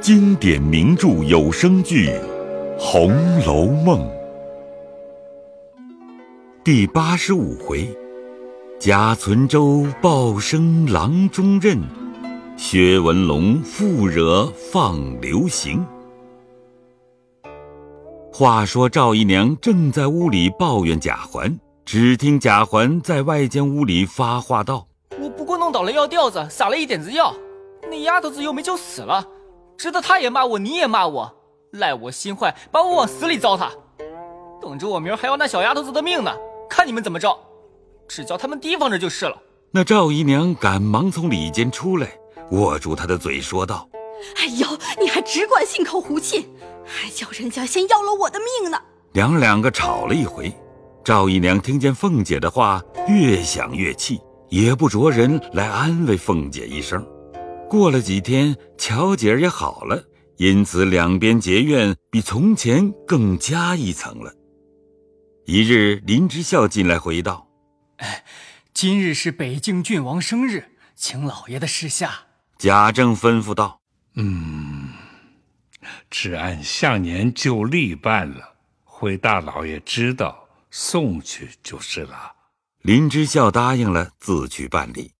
经典名著有声剧《红楼梦》第八十五回：贾存周报生郎中任，薛文龙复惹放流刑。话说赵姨娘正在屋里抱怨贾环，只听贾环在外间屋里发话道：“我不过弄倒了药吊子，撒了一点子药，那丫头子又没就死了，值得他也骂我，你也骂我，赖我心坏，把我往死里糟蹋。等着我明儿还要那小丫头子的命呢，看你们怎么着，只叫他们提防着就是了。”那赵姨娘赶忙从里间出来，握住她的嘴说道：“哎呦，你还只管信口胡沁！”还叫人家先要了我的命呢！娘两个吵了一回，赵姨娘听见凤姐的话，越想越气，也不着人来安慰凤姐一声。过了几天，巧姐儿也好了，因此两边结怨比从前更加一层了。一日，林之孝进来回道：“哎，今日是北境郡王生日，请老爷的示下。”贾政吩咐道：“嗯。”只按向年旧例办了，回大老爷知道，送去就是了。林之孝答应了，自去办理。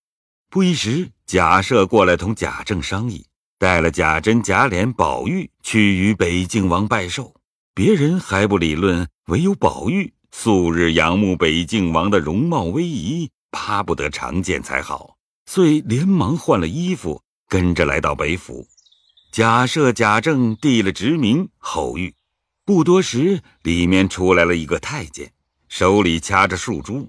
不一时，贾赦过来同贾政商议，带了贾珍、贾琏、宝玉去与北静王拜寿。别人还不理论，唯有宝玉素日仰慕北静王的容貌威仪，巴不得常见才好，遂连忙换了衣服，跟着来到北府。贾赦、贾政递了职名后玉，不多时，里面出来了一个太监，手里掐着数珠，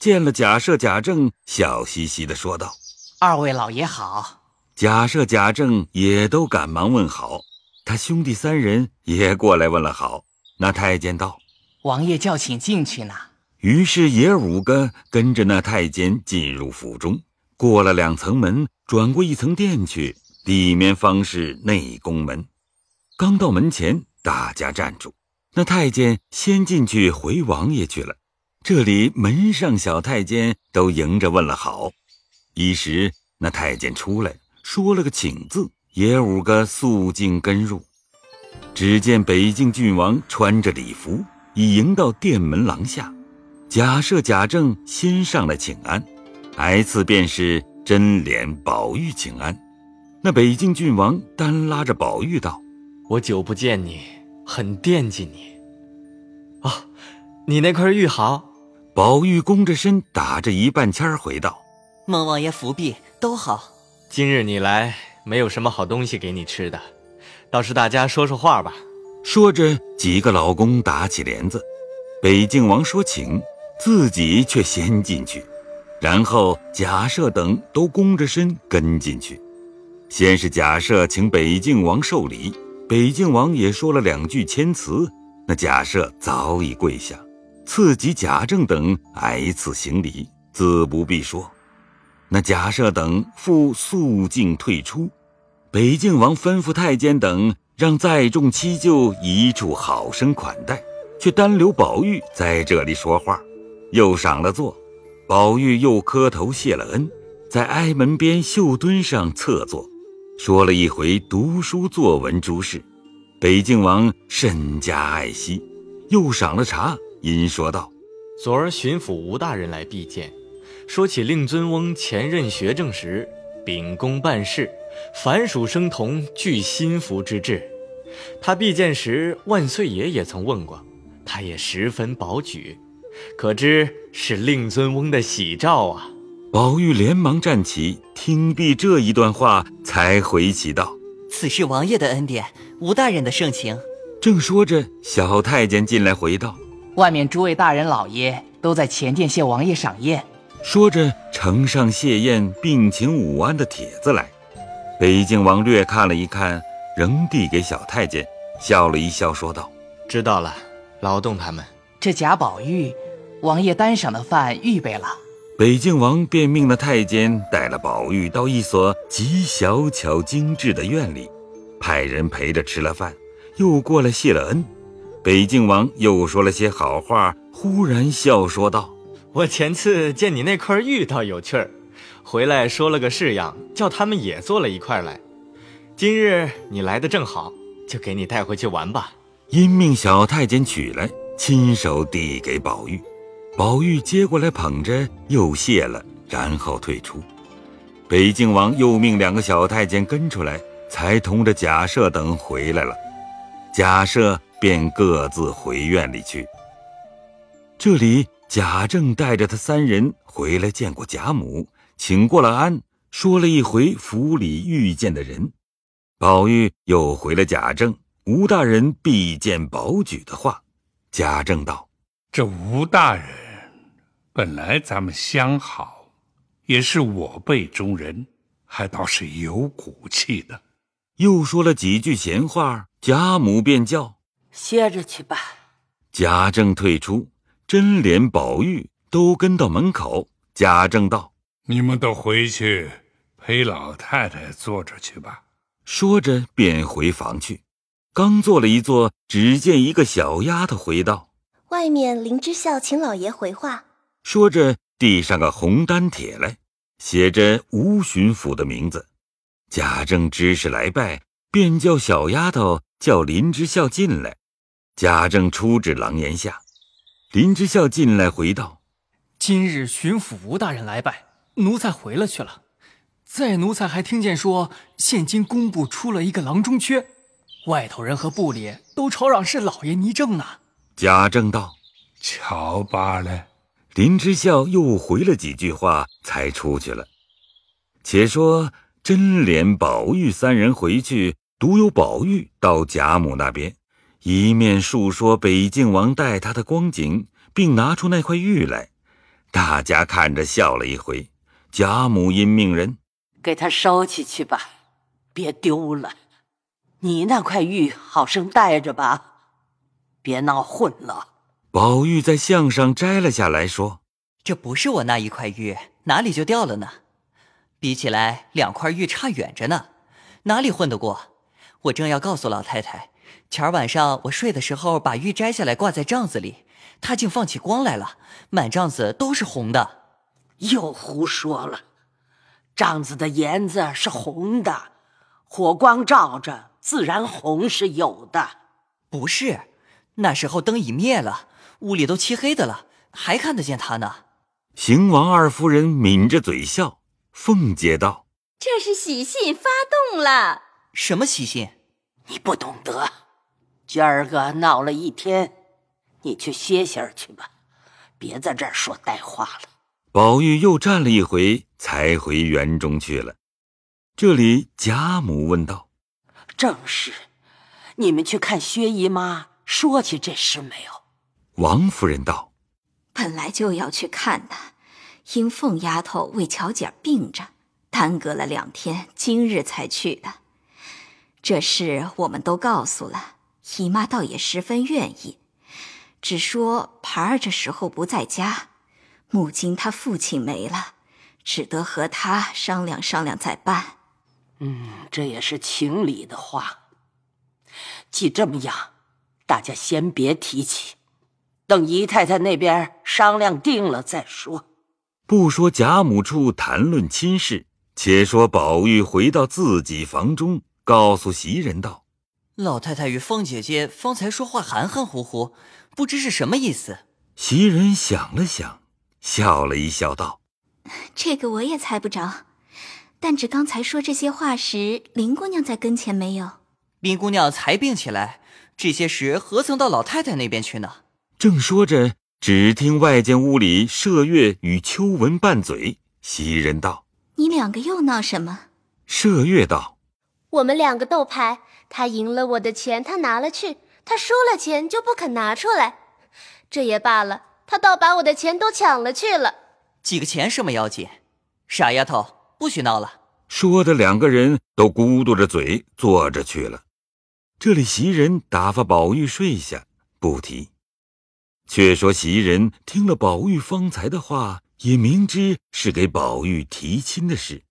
见了贾赦、贾政，笑嘻嘻的说道：“二位老爷好。”贾赦、贾政也都赶忙问好，他兄弟三人也过来问了好。那太监道：“王爷叫请进去呢。”于是爷儿五个跟着那太监进入府中，过了两层门，转过一层殿去。里面方是内宫门，刚到门前，大家站住。那太监先进去回王爷去了。这里门上小太监都迎着问了好。一时那太监出来说了个请字，也五个肃静跟入。只见北境郡王穿着礼服，已迎到殿门廊下。假设、贾政先上来请安，挨次便是真脸宝玉请安。那北境郡王单拉着宝玉道：“我久不见你，很惦记你。啊，你那块玉好。”宝玉弓着身，打着一半签回道：“孟王爷福庇都好。今日你来，没有什么好东西给你吃的，倒是大家说说话吧。”说着，几个老公打起帘子。北静王说请，自己却先进去，然后贾赦等都弓着身跟进去。先是贾赦请北静王受礼，北静王也说了两句谦辞，那贾赦早已跪下，次级贾政等挨次行礼，自不必说。那贾赦等复肃静退出，北静王吩咐太监等让在众七舅一处好生款待，却单留宝玉在这里说话，又赏了座，宝玉又磕头谢了恩，在挨门边绣墩上侧坐。说了一回读书作文诸事，北静王甚加爱惜，又赏了茶，因说道：“昨儿巡抚吴大人来避见，说起令尊翁前任学政时，秉公办事，凡属生童具心服之志。他避见时，万岁爷也曾问过，他也十分保举，可知是令尊翁的喜兆啊。”宝玉连忙站起，听毕这一段话，才回起道：“此是王爷的恩典，吴大人的盛情。”正说着，小太监进来回道：“外面诸位大人老爷都在前殿谢王爷赏宴。”说着，呈上谢宴并请午安的帖子来。北静王略看了一看，仍递给小太监，笑了一笑，说道：“知道了，劳动他们。这贾宝玉，王爷单赏的饭预备了。”北静王便命了太监带了宝玉到一所极小巧精致的院里，派人陪着吃了饭，又过来谢了恩。北静王又说了些好话，忽然笑说道：“我前次见你那块玉倒有趣儿，回来说了个式样，叫他们也做了一块来。今日你来的正好，就给你带回去玩吧。因命小太监取来，亲手递给宝玉。宝玉接过来捧着，又谢了，然后退出。北静王又命两个小太监跟出来，才同着贾赦等回来了。贾赦便各自回院里去。这里贾政带着他三人回来见过贾母，请过了安，说了一回府里遇见的人。宝玉又回了贾政。吴大人必见宝举的话，贾政道：“这吴大人本来咱们相好，也是我辈中人，还倒是有骨气的。”又说了几句闲话，贾母便叫：“歇着去吧。”贾政退出，真莲、宝玉都跟到门口。贾政道：“你们都回去陪老太太坐着去吧。”说着便回房去。刚坐了一坐，只见一个小丫头回道：“外面林之孝请老爷回话。”说着递上个红丹帖来，写着吴巡抚的名字。贾政知是来拜，便叫小丫头叫林之孝进来。贾政出至廊檐下，林之孝进来回道：“今日巡抚吴大人来拜，奴才回了去了。在奴才还听见说，现今工部出了一个郎中缺。”外头人和部里都吵嚷是老爷倪政呢。贾政道：“瞧罢了。”林之孝又回了几句话，才出去了。且说真莲、宝玉三人回去，独有宝玉到贾母那边，一面述说北静王待他的光景，并拿出那块玉来。大家看着笑了一回。贾母因命人给他收起去吧，别丢了。你那块玉好生带着吧，别闹混了。宝玉在项上摘了下来，说：“这不是我那一块玉，哪里就掉了呢？比起来，两块玉差远着呢，哪里混得过？我正要告诉老太太，前儿晚上我睡的时候把玉摘下来挂在帐子里，它竟放起光来了，满帐子都是红的。又胡说了，帐子的沿子是红的，火光照着。”自然红是有的，不是？那时候灯已灭了，屋里都漆黑的了，还看得见他呢。邢王二夫人抿着嘴笑，凤姐道：“这是喜信发动了。什么喜信？你不懂得。今儿个闹了一天，你去歇歇去吧，别在这儿说呆话了。”宝玉又站了一回，才回园中去了。这里贾母问道。正是，你们去看薛姨妈，说起这事没有？王夫人道：“本来就要去看的，因凤丫头为巧姐病着，耽搁了两天，今日才去的。这事我们都告诉了姨妈，倒也十分愿意，只说盘儿这时候不在家，母亲她父亲没了，只得和他商量商量再办。”嗯，这也是情理的话。既这么样，大家先别提起，等姨太太那边商量定了再说。不说贾母处谈论亲事，且说宝玉回到自己房中，告诉袭人道：“老太太与凤姐姐方才说话含含糊糊，不知是什么意思。”袭人想了想，笑了一笑，道：“这个我也猜不着。”但只刚才说这些话时，林姑娘在跟前没有？林姑娘才病起来，这些时何曾到老太太那边去呢？正说着，只听外间屋里麝月与秋纹拌嘴。袭人道：“你两个又闹什么？”麝月道：“我们两个斗牌，他赢了我的钱，他拿了去；他输了钱就不肯拿出来。这也罢了，他倒把我的钱都抢了去了。几个钱什么要紧？傻丫头。”不许闹了！说的两个人都咕嘟着嘴坐着去了。这里袭人打发宝玉睡下，不提。却说袭人听了宝玉方才的话，也明知是给宝玉提亲的事，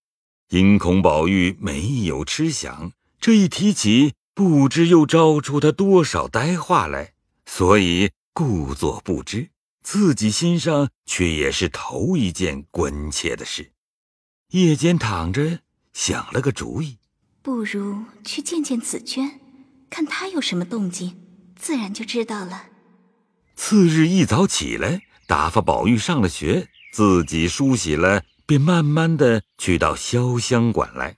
因孔宝玉没有吃想，这一提起，不知又招出他多少呆话来，所以故作不知，自己心上却也是头一件关切的事。夜间躺着，想了个主意，不如去见见紫娟，看她有什么动静，自然就知道了。次日一早起来，打发宝玉上了学，自己梳洗了，便慢慢的去到潇湘馆来。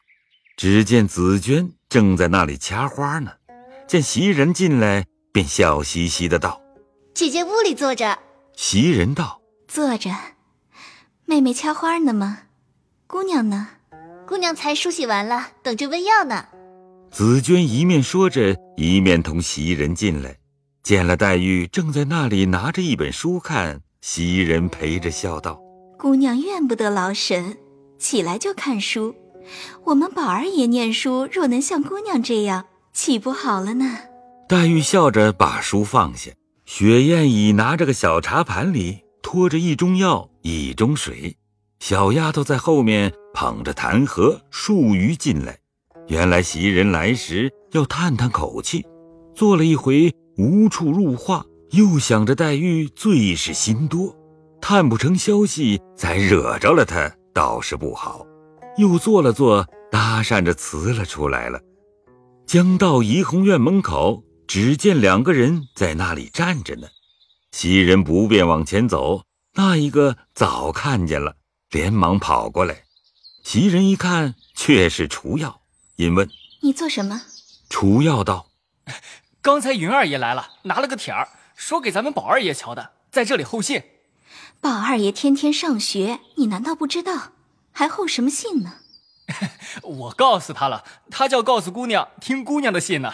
只见紫娟正在那里掐花呢，见袭人进来，便笑嘻嘻的道：“姐姐屋里坐着。”袭人道：“坐着。妹妹掐花呢吗？姑娘呢？姑娘才梳洗完了，等着温药呢。”紫娟一面说着，一面同袭人进来，见了黛玉正在那里拿着一本书看，袭人陪着笑道：“姑娘怨不得劳神，起来就看书。”我们宝二爷念书，若能像姑娘这样，岂不好了呢？黛玉笑着把书放下，雪雁已拿着个小茶盘里托着一盅药，一盅水，小丫头在后面捧着痰盒漱鱼进来。原来袭人来时要探探口气，坐了一回无处入话，又想着黛玉最是心多，探不成消息，再惹着了他，倒是不好。又坐了坐，搭讪着辞了出来了。将到怡红院门口，只见两个人在那里站着呢。袭人不便往前走，那一个早看见了，连忙跑过来。袭人一看，却是除药，因问：“你做什么？”除药道：“刚才云二爷来了，拿了个帖儿，说给咱们宝二爷瞧的，在这里候信。宝二爷天天上学，你难道不知道？”还候什么信呢？我告诉他了，他叫告诉姑娘听姑娘的信呢。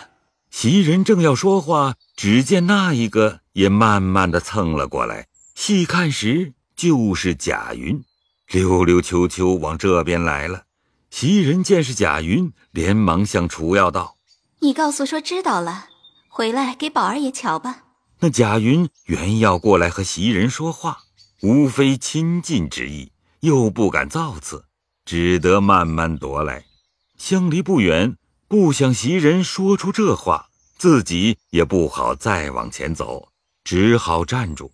袭人正要说话，只见那一个也慢慢的蹭了过来。细看时，就是贾云，溜溜秋秋往这边来了。袭人见是贾云，连忙向楚药道：“你告诉说知道了，回来给宝二爷瞧吧。”那贾云原要过来和袭人说话，无非亲近之意。又不敢造次，只得慢慢踱来。相离不远，不想袭人说出这话，自己也不好再往前走，只好站住。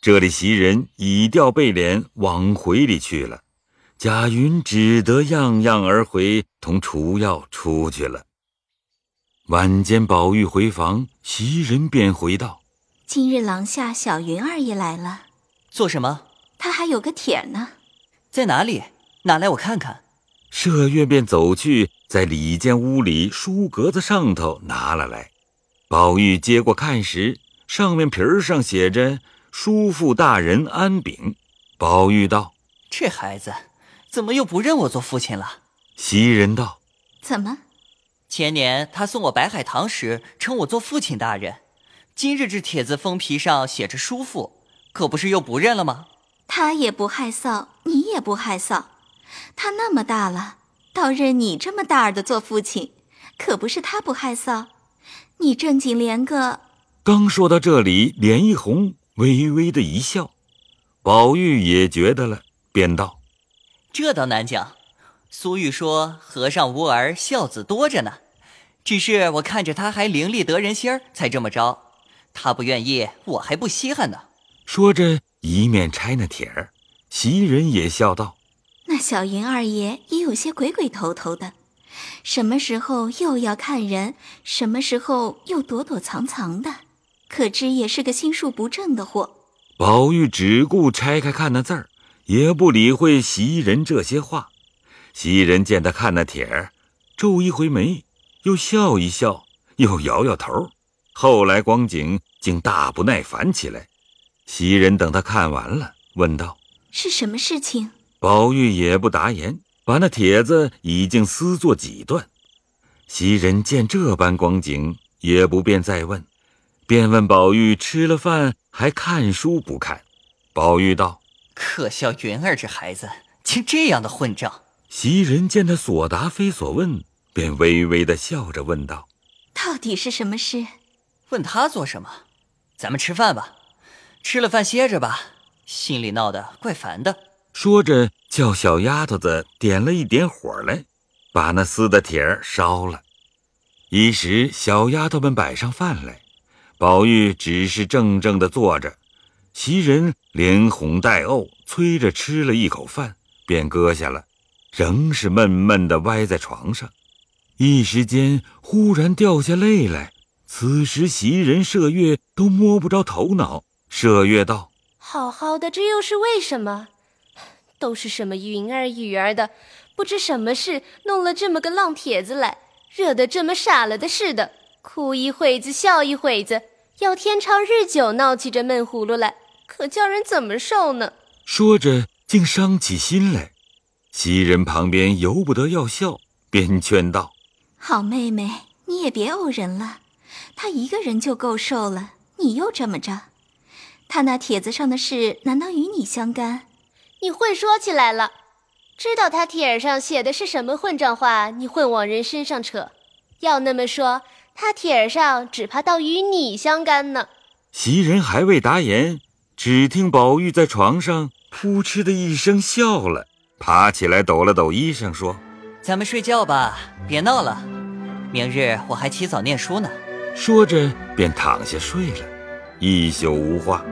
这里袭人已掉背脸往回里去了，贾云只得样样而回，同除药出去了。晚间，宝玉回房，袭人便回道：“今日廊下小云二爷来了，做什么？他还有个帖呢。”在哪里？拿来我看看。麝月便走去，在里间屋里书格子上头拿了来。宝玉接过看时，上面皮儿上写着“叔父大人安炳”。宝玉道：“这孩子怎么又不认我做父亲了？”袭人道：“怎么？前年他送我白海棠时称我做父亲大人，今日这帖子封皮上写着叔父，可不是又不认了吗？”他也不害臊，你也不害臊。他那么大了，倒认你这么大儿的做父亲，可不是他不害臊。你正经连个……刚说到这里，脸一红，微微的一笑。宝玉也觉得了，便道：“这倒难讲。苏玉说和尚无儿，孝子多着呢。只是我看着他还伶俐得人心儿，才这么着。他不愿意，我还不稀罕呢。”说着。一面拆那帖儿，袭人也笑道：“那小云二爷也有些鬼鬼头头的，什么时候又要看人，什么时候又躲躲藏藏的，可知也是个心术不正的货。”宝玉只顾拆开看那字儿，也不理会袭人这些话。袭人见他看那帖儿，皱一回眉，又笑一笑，又摇摇头，后来光景竟大不耐烦起来。袭人等他看完了，问道：“是什么事情？”宝玉也不答言，把那帖子已经撕作几段。袭人见这般光景，也不便再问，便问宝玉：“吃了饭还看书不看？”宝玉道：“可笑云儿这孩子，竟这样的混账。”袭人见他所答非所问，便微微的笑着问道：“到底是什么事？问他做什么？咱们吃饭吧。”吃了饭歇着吧，心里闹得怪烦的。说着，叫小丫头子点了一点火来，把那撕的铁儿烧了。一时，小丫头们摆上饭来，宝玉只是怔怔的坐着。袭人连哄带呕，催着吃了一口饭，便搁下了，仍是闷闷的歪在床上。一时间忽然掉下泪来。此时袭人、麝月都摸不着头脑。麝月道：“好好的，这又是为什么？都是什么云儿雨儿的，不知什么事弄了这么个浪帖子来，惹得这么傻了的似的，哭一会子，笑一会子，要天长日久闹起这闷葫芦来，可叫人怎么受呢？”说着，竟伤起心来。袭人旁边由不得要笑，便劝道：“好妹妹，你也别怄人了。”他一个人就够受了，你又这么着？他那帖子上的事，难道与你相干？你混说起来了，知道他帖儿上写的是什么混账话，你混往人身上扯。要那么说，他帖儿上只怕倒与你相干呢。袭人还未答言，只听宝玉在床上扑哧的一声笑了，爬起来抖了抖衣裳，说：“咱们睡觉吧，别闹了。明日我还起早念书呢。”说着，便躺下睡了，一宿无话。